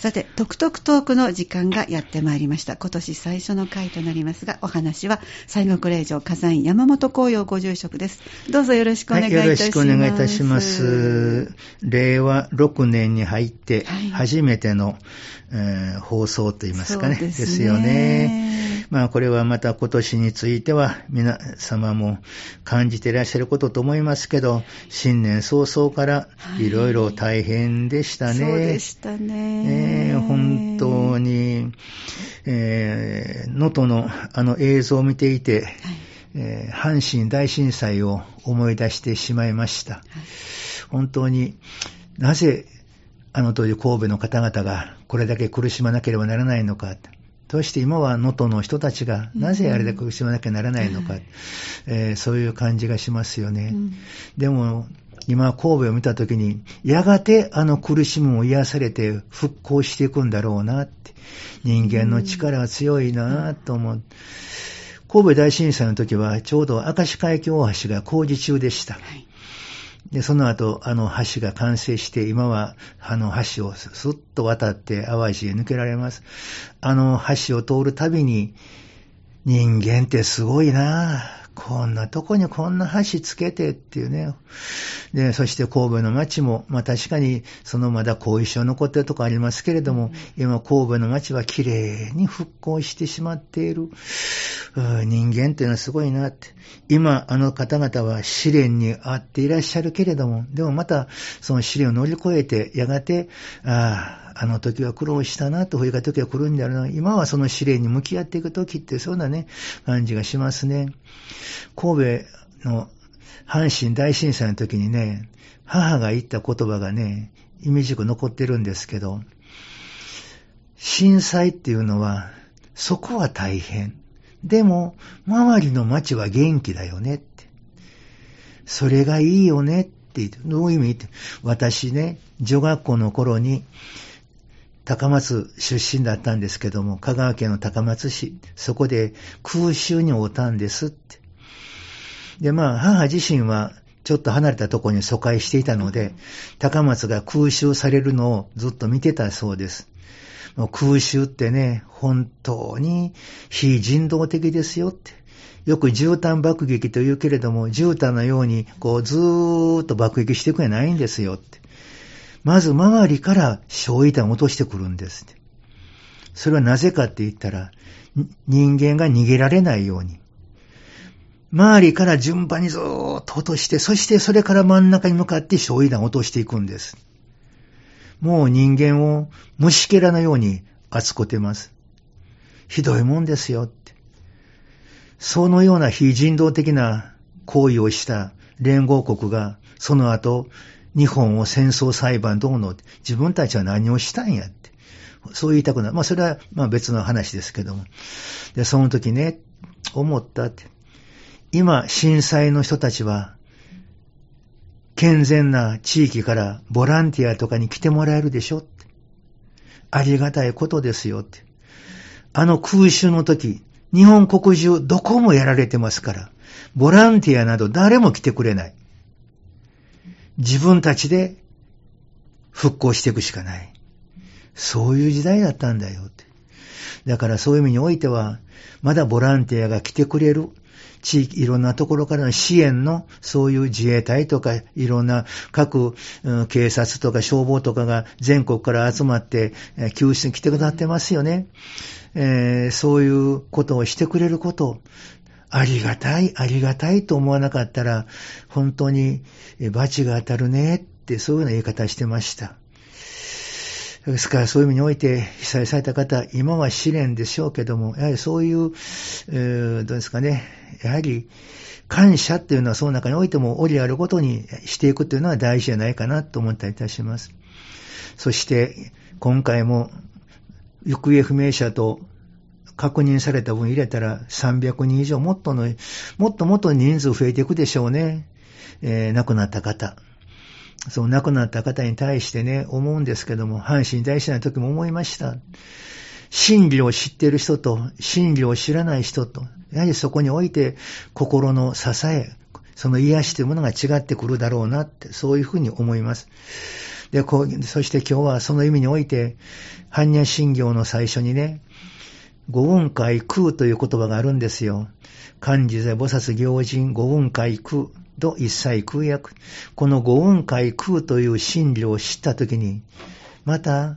さて、トクトクトークの時間がやってまいりました。今年最初の回となりますが、お話は西国霊場火山院山本紅葉ご住職です。どうぞよろしくお願いいたします。はい、よろしくお願いいたします。令和6年に入ってはい初めての、えー放送といいますかね。ですねですよね。まあこれはまた今年については皆様も感じていらっしゃることと思いますけど、新年早々からはいいろいろ大変でしたね。そうでしたね。えー本当に、えー能登のあの映像を見ていて、はい。えー阪神大震災を思い出してしまいました。本当になぜあの当時神戸の方々がこれだけ苦しまなければならないのか。そして今は能登の人たちがなぜあれだけ苦しまなきゃならないのか、うんえーそういう感じがしますよね。うんでも、今、神戸を見たときに、やがてあの苦しみも癒されて復興していくんだろうなって、人間の力は強いなと思う。神戸大震災の時は、ちょうど明石海峡大橋が工事中でした。はい。で、その後、あの橋が完成して、今はあの橋をスッと渡って淡路へ抜けられます。あの橋を通るたびに、人間ってすごいなぁこんなとこにこんな橋つけてっていうね。で、そして神戸の街も、まあ確かにそのまだ後遺症残ってるとこありますけれども、今神戸の街は綺麗に復興してしまっている。人間っていうのはすごいなって。今、あの方々は試練にあっていらっしゃるけれども、でもまたその試練を乗り越えて、やがて、ああ、あの時は苦労したなと、冬が時は来るんだろうな。今はその試練に向き合っていく時って、そうなね、感じがしますね。神戸の阪神大震災の時にね、母が言った言葉がね、意味軸残ってるんですけど、震災っていうのは、そこは大変。でも、周りの町は元気だよねって。それがいいよねってって、どういう意味って。私ね、女学校の頃に、高松出身だったんですけども、香川県の高松市、そこで空襲に遭ったんですって。で、まあ、母自身は、ちょっと離れたところに疎開していたので、高松が空襲されるのをずっと見てたそうです。もう空襲ってね、本当に非人道的ですよって。よく絨毯爆撃と言うけれども、絨毯のようにこうずーっと爆撃していくんじゃないんですよって。まず周りから焼夷弾を落としてくるんですって。それはなぜかって言ったら、人間が逃げられないように。周りから順番にずーっと落として、そしてそれから真ん中に向かって焼夷弾を落としていくんです。もう人間を虫けらのように扱ってます。ひどいもんですよって。そのような非人道的な行為をした連合国が、その後、日本を戦争裁判どうの自分たちは何をしたんやって。そう言いたくない。まあそれはまあ別の話ですけども。で、その時ね、思ったって。今、震災の人たちは、健全な地域からボランティアとかに来てもらえるでしょ？って。ありがたいことですよって。あの空襲の時、日本国中どこもやられてますから、ボランティアなど誰も来てくれない。自分たちで復興していくしかない。そういう時代だったんだよって。だからそういう意味においては、まだボランティアが来てくれる。地域、いろんなところからの支援の、そういう自衛隊とか、いろんな各、警察とか消防とかが全国から集まって、救出に来てくださってますよね。えーそういうことをしてくれること、ありがたい、ありがたいと思わなかったら、本当に罰が当たるねって、そういうような言い方してました。ですからそういう意味において被災された方、今は試練でしょうけども、やはりそういう、えーどうですかね、やはり感謝っていうのはその中においても折りあることにしていくというのは大事じゃないかなと思ったりいたします。そして今回も行方不明者と確認された分入れたら300人以上もっとの、もっともっと人数増えていくでしょうね。えー亡くなった方。その亡くなった方に対してね、思うんですけども、阪神大震災の時も思いました。真理を知っている人と、真理を知らない人と、やはりそこにおいて心の支え、その癒しというものが違ってくるだろうなって、そういうふうに思います。で、こう、そして今日はその意味において、般若心経の最初にね、五音会空という言葉があるんですよ。漢字で菩薩行人五音会空と一切空訳。この五音会空という真理を知ったときに、また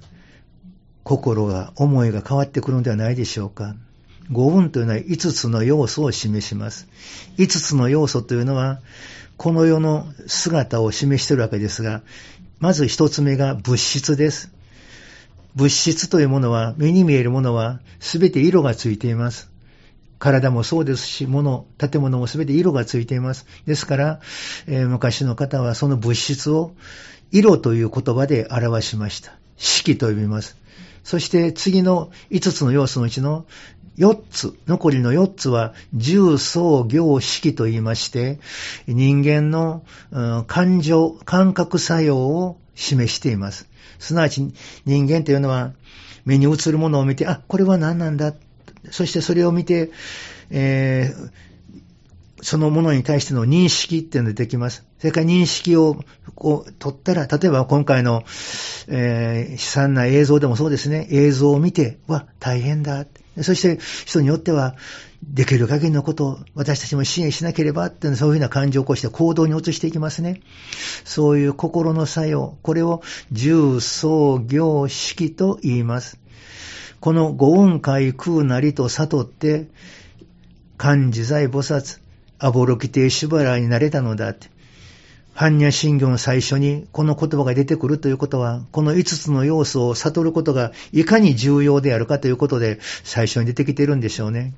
心が、思いが変わってくるのではないでしょうか。五音というのは五つの要素を示します。五つの要素というのは、この世の姿を示しているわけですが、まず一つ目が物質です。物質というものは、目に見えるものは、すべて色がついています。体もそうですし、物、建物もすべて色がついています。ですから、えー、昔の方はその物質を色という言葉で表しました。色と呼びます。そして次の5つの要素のうちの4つ、残りの4つは、重層行式と言いまして、人間の、うん、感情、感覚作用を示しています。すなわち人間というのは、目に映るものを見て、あ、これは何なんだ。そしてそれを見て、えー、そのものに対しての認識っていうのができます。それから認識をこう取ったら、例えば今回の、えー、悲惨な映像でもそうですね、映像を見て、わ、大変だ。そして人によっては、できる限りのことを私たちも支援しなければっていうそういうふうな感情を起こして行動に移していきますね。そういう心の作用、これを重創業式と言います。この五音階空なりと悟って、漢自在菩薩、アボロキテーシュバラになれたのだって。般若心経の最初にこの言葉が出てくるということは、この5つの要素を悟ることがいかに重要であるかということで最初に出てきてるんでしょうね。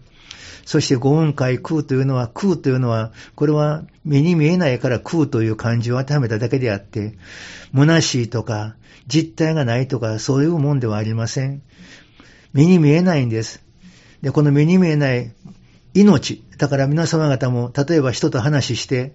そして五音階空というのは、空というのは、これは目に見えないから空という漢字を当てはめただけであって、虚しいとか、実体がないとか、そういうもんではありません。目に見えないんです。で、この目に見えない命。だから皆様方も、例えば人と話して、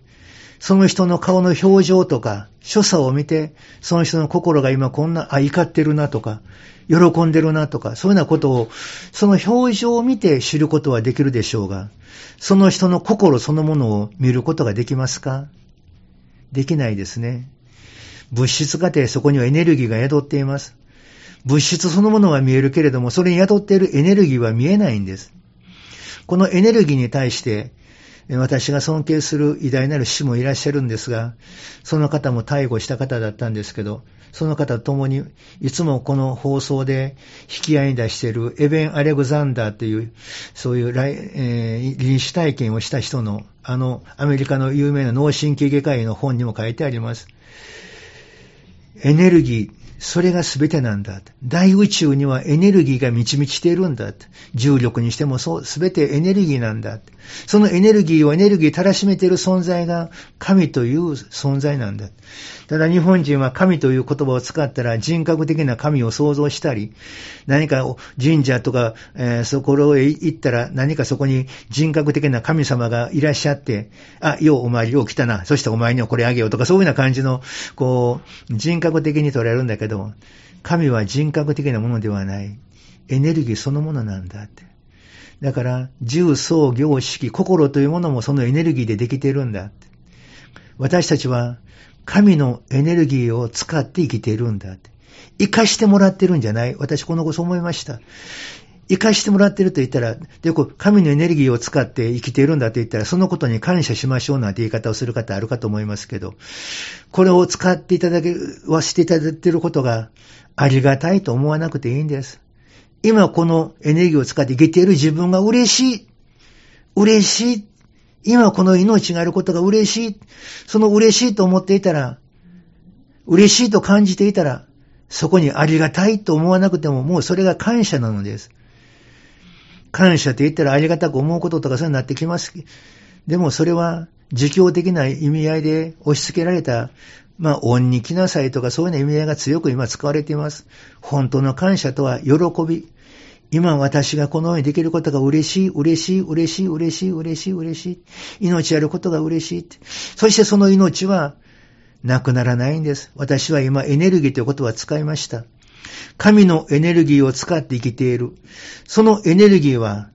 その人の顔の表情とか、所作を見て、その人の心が今こんな、あ、怒ってるなとか、喜んでるなとか、そういうようなことを、その表情を見て知ることはできるでしょうが、その人の心そのものを見ることができますか？できないですね。物質過程、そこにはエネルギーが宿っています。物質そのものは見えるけれども、それに宿っているエネルギーは見えないんです。このエネルギーに対して、私が尊敬する偉大なる師もいらっしゃるんですが、その方も逮捕した方だったんですけど、その方と共に、いつもこの放送で引き合いに出しているエベン・アレグザンダーという、そういう、えー、臨死体験をした人の、あの、アメリカの有名な脳神経外科医の本にも書いてあります。エネルギー、それが全てなんだ。大宇宙にはエネルギーが満ち満ちているんだ。重力にしてもそう、全てエネルギーなんだ。そのエネルギーをエネルギーたらしめている存在が神という存在なんだ。ただ日本人は神という言葉を使ったら人格的な神を想像したり、何か神社とか、えー、そこへ行ったら何かそこに人格的な神様がいらっしゃって、あ、ようお前よう来たな、そしてお前にはこれあげようとかそういうような感じの、こう、人格的に捉えるんだけど、神は人格的なものではない。エネルギーそのものなんだって。だから、重層行式、心というものもそのエネルギーでできているんだって。私たちは神のエネルギーを使って生きているんだって。生かしてもらってるんじゃない私この子そう思いました。生かしてもらってると言ったら、で、こう、神のエネルギーを使って生きているんだと言ったら、そのことに感謝しましょうなんて言い方をする方あるかと思いますけど、これを使っていただけ、はしていただいていることがありがたいと思わなくていいんです。今このエネルギーを使って生きている自分が嬉しい。嬉しい。今この命があることが嬉しい。その嬉しいと思っていたら、嬉しいと感じていたら、そこにありがたいと思わなくても、もうそれが感謝なのです。感謝って言ったらありがたく思うこととかそうになってきます。でもそれは、儒教的な意味合いで押し付けられた、まあ、恩に来なさいとかそういう意味合いが強く今使われています。本当の感謝とは喜び。今私がこのようにできることが嬉しい、嬉しい、嬉しい、嬉しい、嬉しい、嬉しい。命あることが嬉しい。そしてその命はなくならないんです。私は今エネルギーということは使いました。神のエネルギーを使って生きている。そのエネルギーは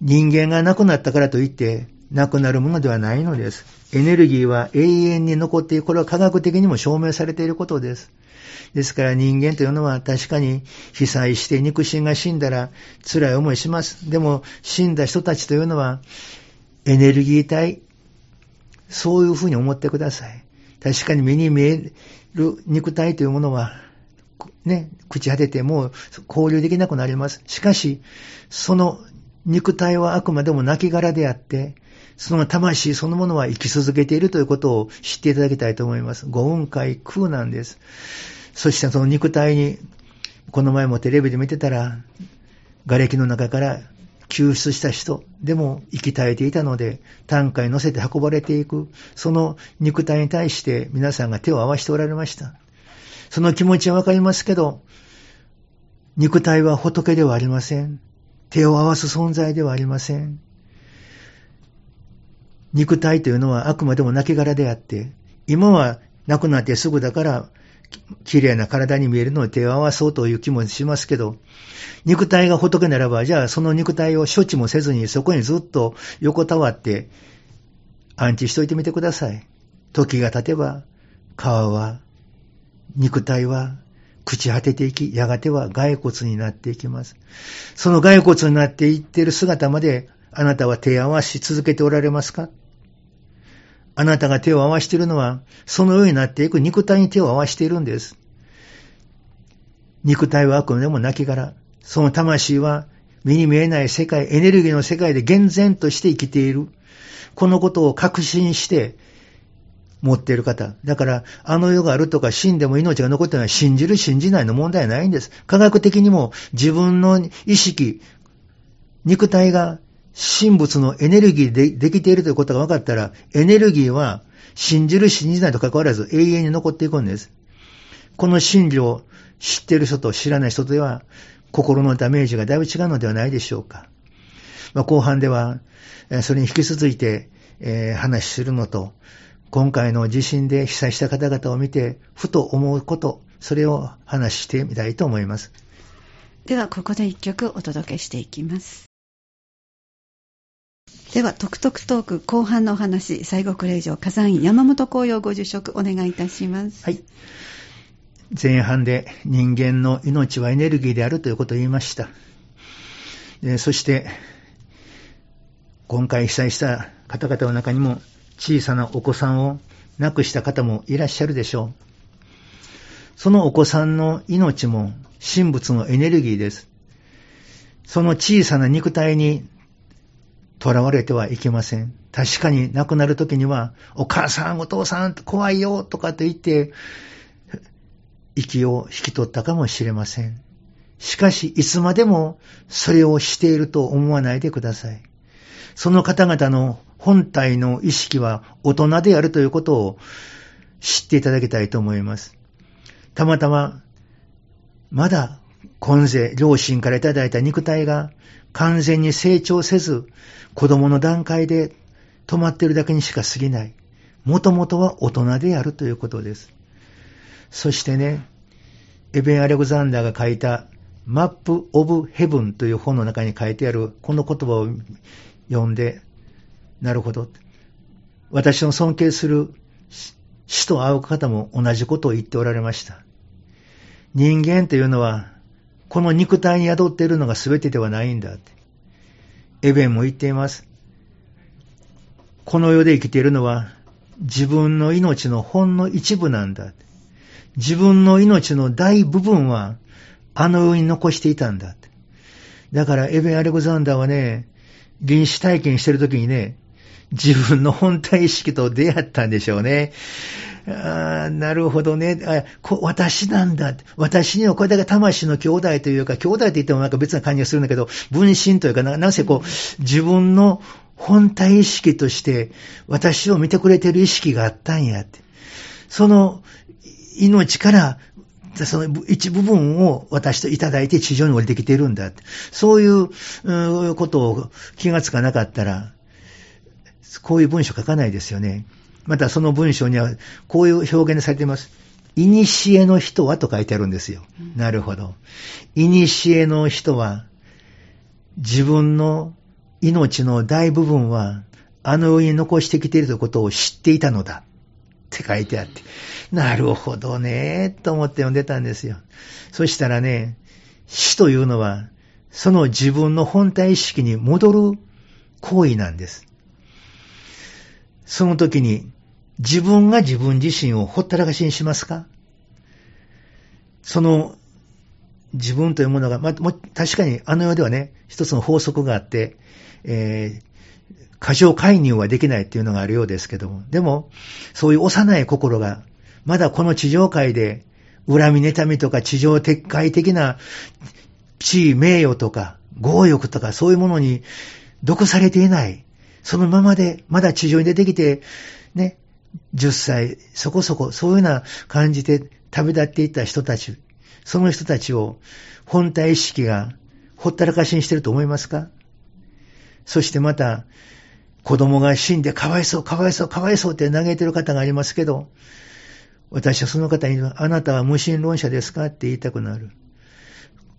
人間が亡くなったからといってなくなるものではないのです。エネルギーは永遠に残っている。これは科学的にも証明されていることです。ですから人間というのは確かに被災して肉親が死んだら辛い思いします。でも死んだ人たちというのはエネルギー体、そういうふうに思ってください。確かに目に見える肉体というものは、ね、朽ち果ててもう交流できなくなります。しかし、その肉体はあくまでも亡骸であって、その魂そのものは生き続けているということを知っていただきたいと思います。五雲海空なんです。そしてその肉体に、この前もテレビで見てたら、瓦礫の中から救出した人でも生き絶えていたので、担架に乗せて運ばれていく、その肉体に対して皆さんが手を合わせておられました。その気持ちはわかりますけど、肉体は仏ではありません。手を合わす存在ではありません。肉体というのはあくまでも亡骸であって、今は亡くなってすぐだから綺麗な体に見えるのを手を合わそうという気もしますけど、肉体が仏ならば、じゃあその肉体を処置もせずにそこにずっと横たわって安置しといてみてください。時が経てば、皮は、肉体は朽ち果てていき、やがては骸骨になっていきます。その骸骨になっていっている姿まで、あなたは手を合わし続けておられますか？あなたが手を合わしているのは、そのようになっていく肉体に手を合わしているんです。肉体は悪夢でも亡骸。その魂は目に見えない世界、エネルギーの世界で厳然として生きている。このことを確信して持っている方。だから、あの世があるとか死んでも命が残っているのは信じる信じないの問題はないんです。科学的にも自分の意識、肉体が神仏のエネルギーでできているということが分かったら、エネルギーは信じる信じないと関わらず永遠に残っていくんです。この真理を知っている人と知らない人では、心のダメージがだいぶ違うのではないでしょうか。まあ、後半では、それに引き続いて、えー、話するのと、今回の地震で被災した方々を見て、ふと思うこと、それを話してみたいと思います。では、ここで一曲お届けしていきます。では、トクトクトーク後半のお話、西国霊場火山院山本紅葉ご受職お願いいたします。はい。前半で人間の命はエネルギーであるということを言いました。そして、今回被災した方々の中にも小さなお子さんを亡くした方もいらっしゃるでしょう。そのお子さんの命も神仏のエネルギーです。その小さな肉体に囚われてはいけません。確かに亡くなる時には、お母さん、お父さん、怖いよ、とかと言って、息を引き取ったかもしれません。しかし、いつまでもそれをしていると思わないでください。その方々の本体の意識は大人であるということを知っていただきたいと思います。たまたま、まだ今世、両親からいただいた肉体が完全に成長せず、子供の段階で止まっているだけにしか過ぎない。もともとは大人であるということです。そしてね、エベン・アレクザンダーが書いたマップ・オブ・ヘブンという本の中に書いてあるこの言葉を読んで、なるほど。私の尊敬する死と会う方も同じことを言っておられました。人間というのはこの肉体に宿っているのが全てではないんだ。エベンも言っています。この世で生きているのは自分の命のほんの一部なんだ。自分の命の大部分はあの世に残していたんだ。だからエベン・アレクザンダーはね、臨死体験してるときにね、自分の本体意識と出会ったんでしょうね。あなるほどねあこ。私なんだ。私にはこれだけ魂の兄弟というか、兄弟って言ってもなんか別な感じがするんだけど、分身というかな、なんせこう、自分の本体意識として、私を見てくれてる意識があったんやって。その命から、その一部分を私といただいて地上に降りてきてるんだ。そういうことを気がつかなかったら、こういう文章書かないですよね。またその文章にはこういう表現でされています。いにしえの人はと書いてあるんですよ。なるほど。いにしえの人は自分の命の大部分はあの世に残してきているということを知っていたのだ。って書いてあって。なるほどね、と思って読んでたんですよ。そしたらね、死というのは、その自分の本体意識に戻る行為なんです。その時に、自分が自分自身をほったらかしにしますか？その自分というものが、まあ、確かにあの世ではね、一つの法則があって、えー、過剰介入はできないっていうのがあるようですけども、でも、そういう幼い心が、まだこの地上界で、恨み妬みとか地上撤回的な地位名誉とか強欲とかそういうものに毒されていない。そのままで、まだ地上に出てきて、ね、10歳、そこそこ、そういうような感じで旅立っていった人たち、その人たちを本体意識がほったらかしにしてると思いますか？そしてまた、子供が死んでかわいそう、かわいそう、かわいそうって嘆いてる方がありますけど、私はその方に、あなたは無神論者ですかって言いたくなる。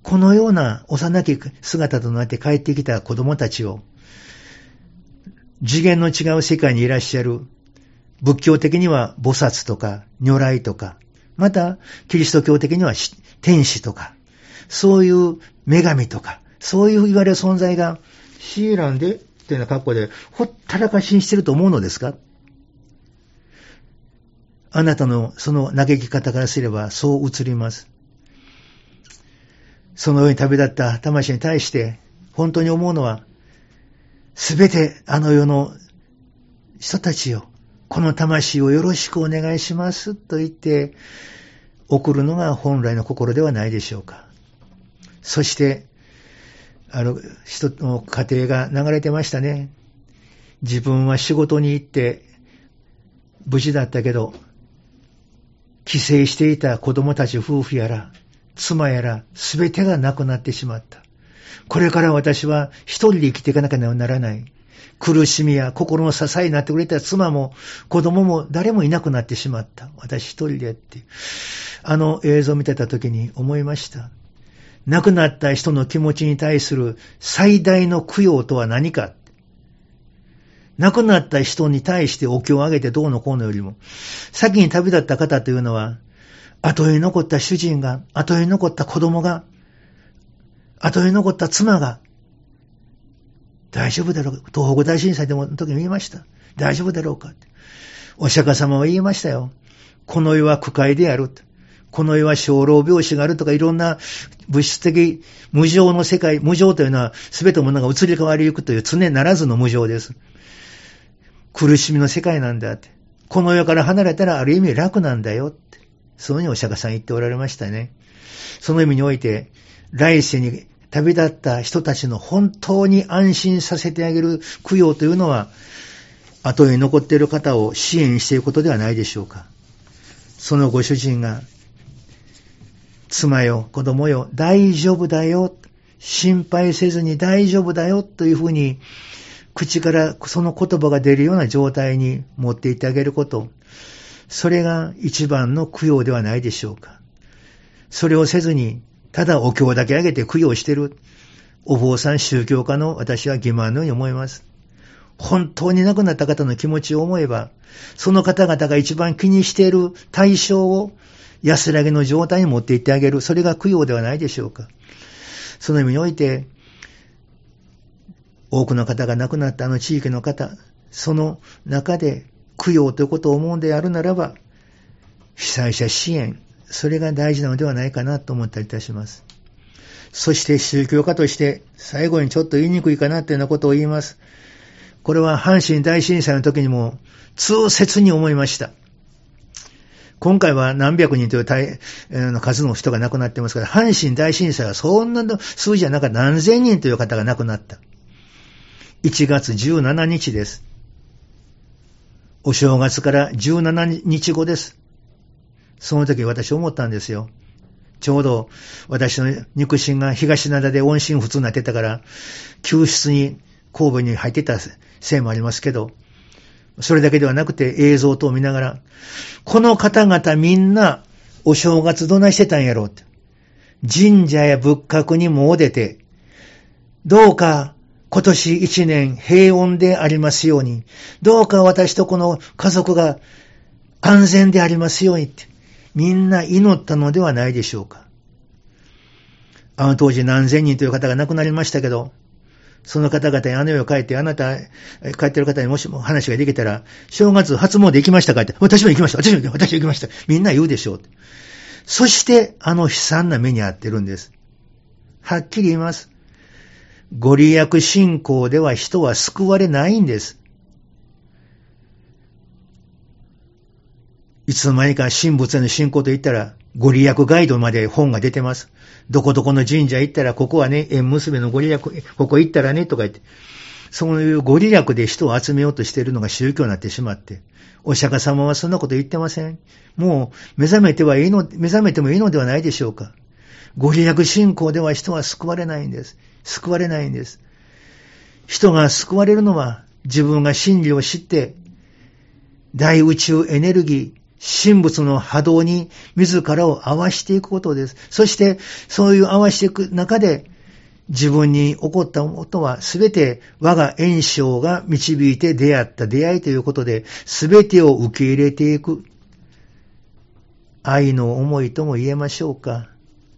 このような幼き姿となって帰ってきた子供たちを、次元の違う世界にいらっしゃる、仏教的には菩薩とか如来とか、また、キリスト教的には天使とか、そういう女神とか、そういう言われる存在が、シーランでっていうような格好で、ほったらかしにしてると思うのですか？あなたのその嘆き方からすればそう映ります。そのように旅立った魂に対して、本当に思うのは、すべてあの世の人たちよ、この魂をよろしくお願いしますと言って送るのが本来の心ではないでしょうか。そして、あの、人の家庭が流れてましたね。自分は仕事に行って無事だったけど、帰省していた子供たち夫婦やら、妻やら、すべてが亡くなってしまった。これから私は一人で生きていかなきゃならない。苦しみや心の支えになってくれた妻も子供も誰もいなくなってしまった。私一人でって。あの映像を見てた時に思いました。亡くなった人の気持ちに対する最大の供養とは何か。亡くなった人に対してお経をあげてどうのこうのよりも、先に旅立った方というのは、後に残った主人が、後に残った子供が、後に残った妻が、大丈夫だろうか？東北大震災でもの時に言いました。大丈夫だろうか？お釈迦様は言いましたよ。この世は苦界である。この世は小老病死があるとかいろんな物質的無常の世界、無常というのは全てのものが移り変わりゆくという常ならずの無常です。苦しみの世界なんだって。この世から離れたらある意味楽なんだよって。そういうふうにお釈迦さん言っておられましたね。その意味において、来世に旅立った人たちの本当に安心させてあげる供養というのは、後に残っている方を支援していることではないでしょうか。そのご主人が、妻よ、子供よ、大丈夫だよ、心配せずに大丈夫だよというふうに、口からその言葉が出るような状態に持っていってあげること。それが一番の供養ではないでしょうか。それをせずに、ただお経だけあげて供養してる。お坊さん宗教家の私は欺瞞のように思います。本当に亡くなった方の気持ちを思えば、その方々が一番気にしている対象を安らぎの状態に持っていってあげる。それが供養ではないでしょうか。その意味において、多くの方が亡くなったあの地域の方、その中で供養ということを思うんであるならば、被災者支援、それが大事なのではないかなと思ったりいたします。そして宗教家として最後にちょっと言いにくいかなというようなことを言います。これは阪神大震災の時にも痛切に思いました。今回は何百人という大数の人が亡くなってますから、阪神大震災はそんな数字じゃなか何千人という方が亡くなった。1月17日です。お正月から17日後です。その時私思ったんですよ。ちょうど私の肉親が東灘で音信不通になってたから、救出に神戸に入ってたせいもありますけど、それだけではなくて映像等を見ながら、この方々みんなお正月どないしてたんやろうって。神社や仏閣にも出て、どうか今年一年平穏でありますように、どうか私とこの家族が安全でありますようにって、みんな祈ったのではないでしょうか。あの当時何千人という方が亡くなりましたけど、その方々にあの世を帰って、あなた、帰ってる方にもしも話ができたら、正月初詣行きましたかって、私も行きました、私も行きました、私も行きました。みんな言うでしょう。そして、あの悲惨な目に遭ってるんです。はっきり言います。ご利益信仰では人は救われないんです。いつの間にか神仏への信仰と言ったら、ご利益ガイドまで本が出てます。どこどこの神社行ったら、ここはね、縁結びのご利益、ここ行ったらね、とか言って、そういうご利益で人を集めようとしているのが宗教になってしまって、お釈迦様はそんなこと言ってません。もう、目覚めてはいいの、目覚めてもいいのではないでしょうか。ご利益信仰では人は救われないんです。救われないんです。人が救われるのは、自分が真理を知って、大宇宙エネルギー、神仏の波動に自らを合わしていくことです。そして、そういう合わしていく中で、自分に起こったことは、すべて我が炎症が導いて出会った出会いということで、すべてを受け入れていく。愛の思いとも言えましょうか。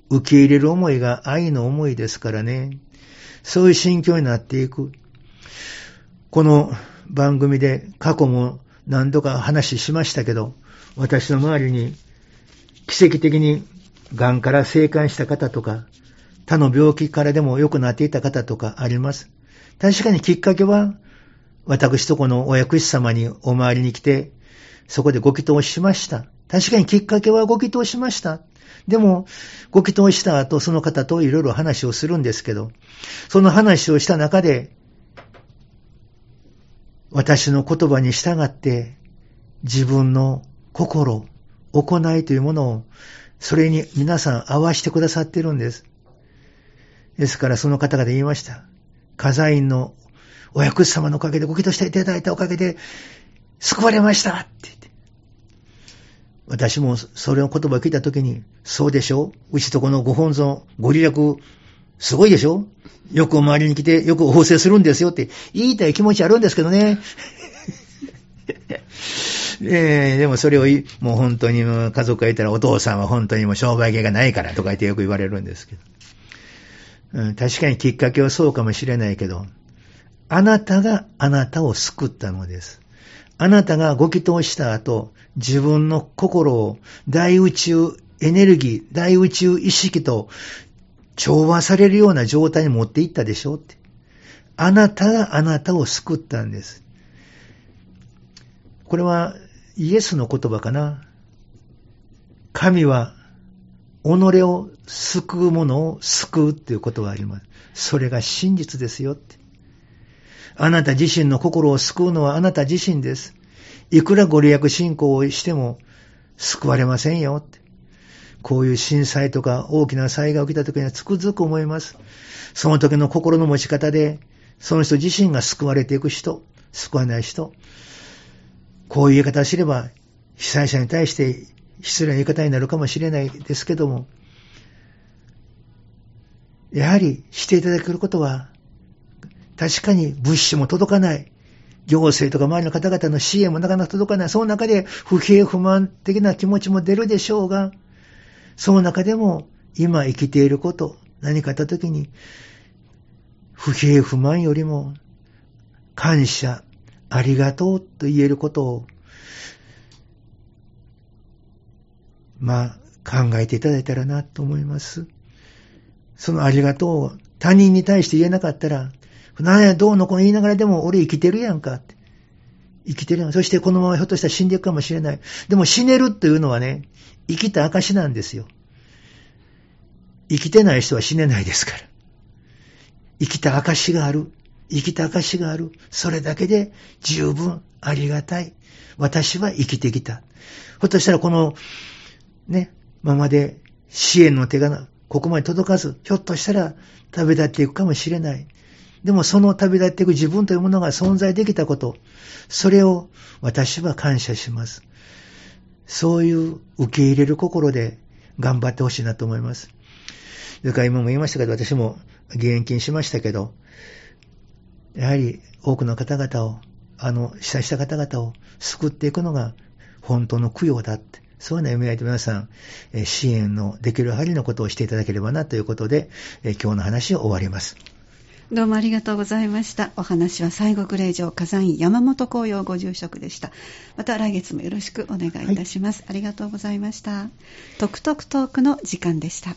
受け入れる思いが愛の思いですからね。そういう心境になっていく。この番組で過去も何度か話しましたけど、私の周りに奇跡的に癌から生還した方とか、他の病気からでも良くなっていた方とかあります。確かにきっかけは、私とこのお薬師様にお参りに来て、そこでご祈祷しました。確かにきっかけはご祈祷しました。でも、ご祈祷した後、その方といろいろ話をするんですけど、その話をした中で、私の言葉に従って、自分の心、行いというものを、それに皆さん合わせてくださっているんです。ですからその方が言いました。火座院のお薬師様のおかげでご祈祷していただいたおかげで救われましたって言って。私もそれの言葉を聞いたときに、そうでしょうちとこのご本尊、ご利益、すごいでしょよくお周りに来て、よくお奉請するんですよって言いたい気持ちあるんですけどね。えー、でもそれを、もう本当に家族がいたらお父さんは本当にもう商売系がないからとか言ってよく言われるんですけど。うん、確かにきっかけはそうかもしれないけど、あなたがあなたを救ったのです。あなたがご祈祷した後、自分の心を大宇宙エネルギー、大宇宙意識と調和されるような状態に持っていったでしょうって。あなたがあなたを救ったんです。これはイエスの言葉かな。神は、己を救う者を救うっていうことがあります。それが真実ですよって。あなた自身の心を救うのはあなた自身です。いくらご利益信仰をしても救われませんよって。こういう震災とか大きな災害が起きた時にはつくづく思います。その時の心の持ち方で、その人自身が救われていく人、救わない人、こういう言い方をすれば、被災者に対して失礼な言い方になるかもしれないですけども、やはりしていただけることは、確かに物資も届かない。行政とか周りの方々の支援もなかなか届かない。その中で不平不満的な気持ちも出るでしょうが、その中でも今生きていること、何かあった時に、不平不満よりも感謝、ありがとうと言えることを、まあ、考えていただいたらなと思います。そのありがとうを他人に対して言えなかったら、なんや、どうのこうの言いながらでも俺生きてるやんかって。生きてるやん。そしてこのままひょっとしたら死んでいくかもしれない。でも死ねるというのはね、生きた証なんですよ。生きてない人は死ねないですから。生きた証がある。生きた証がある。それだけで十分ありがたい。私は生きてきた。ひょっとしたらこの、ね、ままで支援の手がここまで届かず、ひょっとしたら旅立っていくかもしれない。でもその旅立っていく自分というものが存在できたこと、それを私は感謝します。そういう受け入れる心で頑張ってほしいなと思います。それから今も言いましたけど、私も現役にしましたけど、やはり多くの方々を、あの、被災した方々を救っていくのが本当の供養だって。そういうような意味合いで皆さん、え支援のできる範囲のことをしていただければなということで、え今日の話を終わります。どうもありがとうございました。お話は西国霊場火山院山本紅葉ご住職でした。また来月もよろしくお願いいたします。はい、ありがとうございました。トクトクトークの時間でした。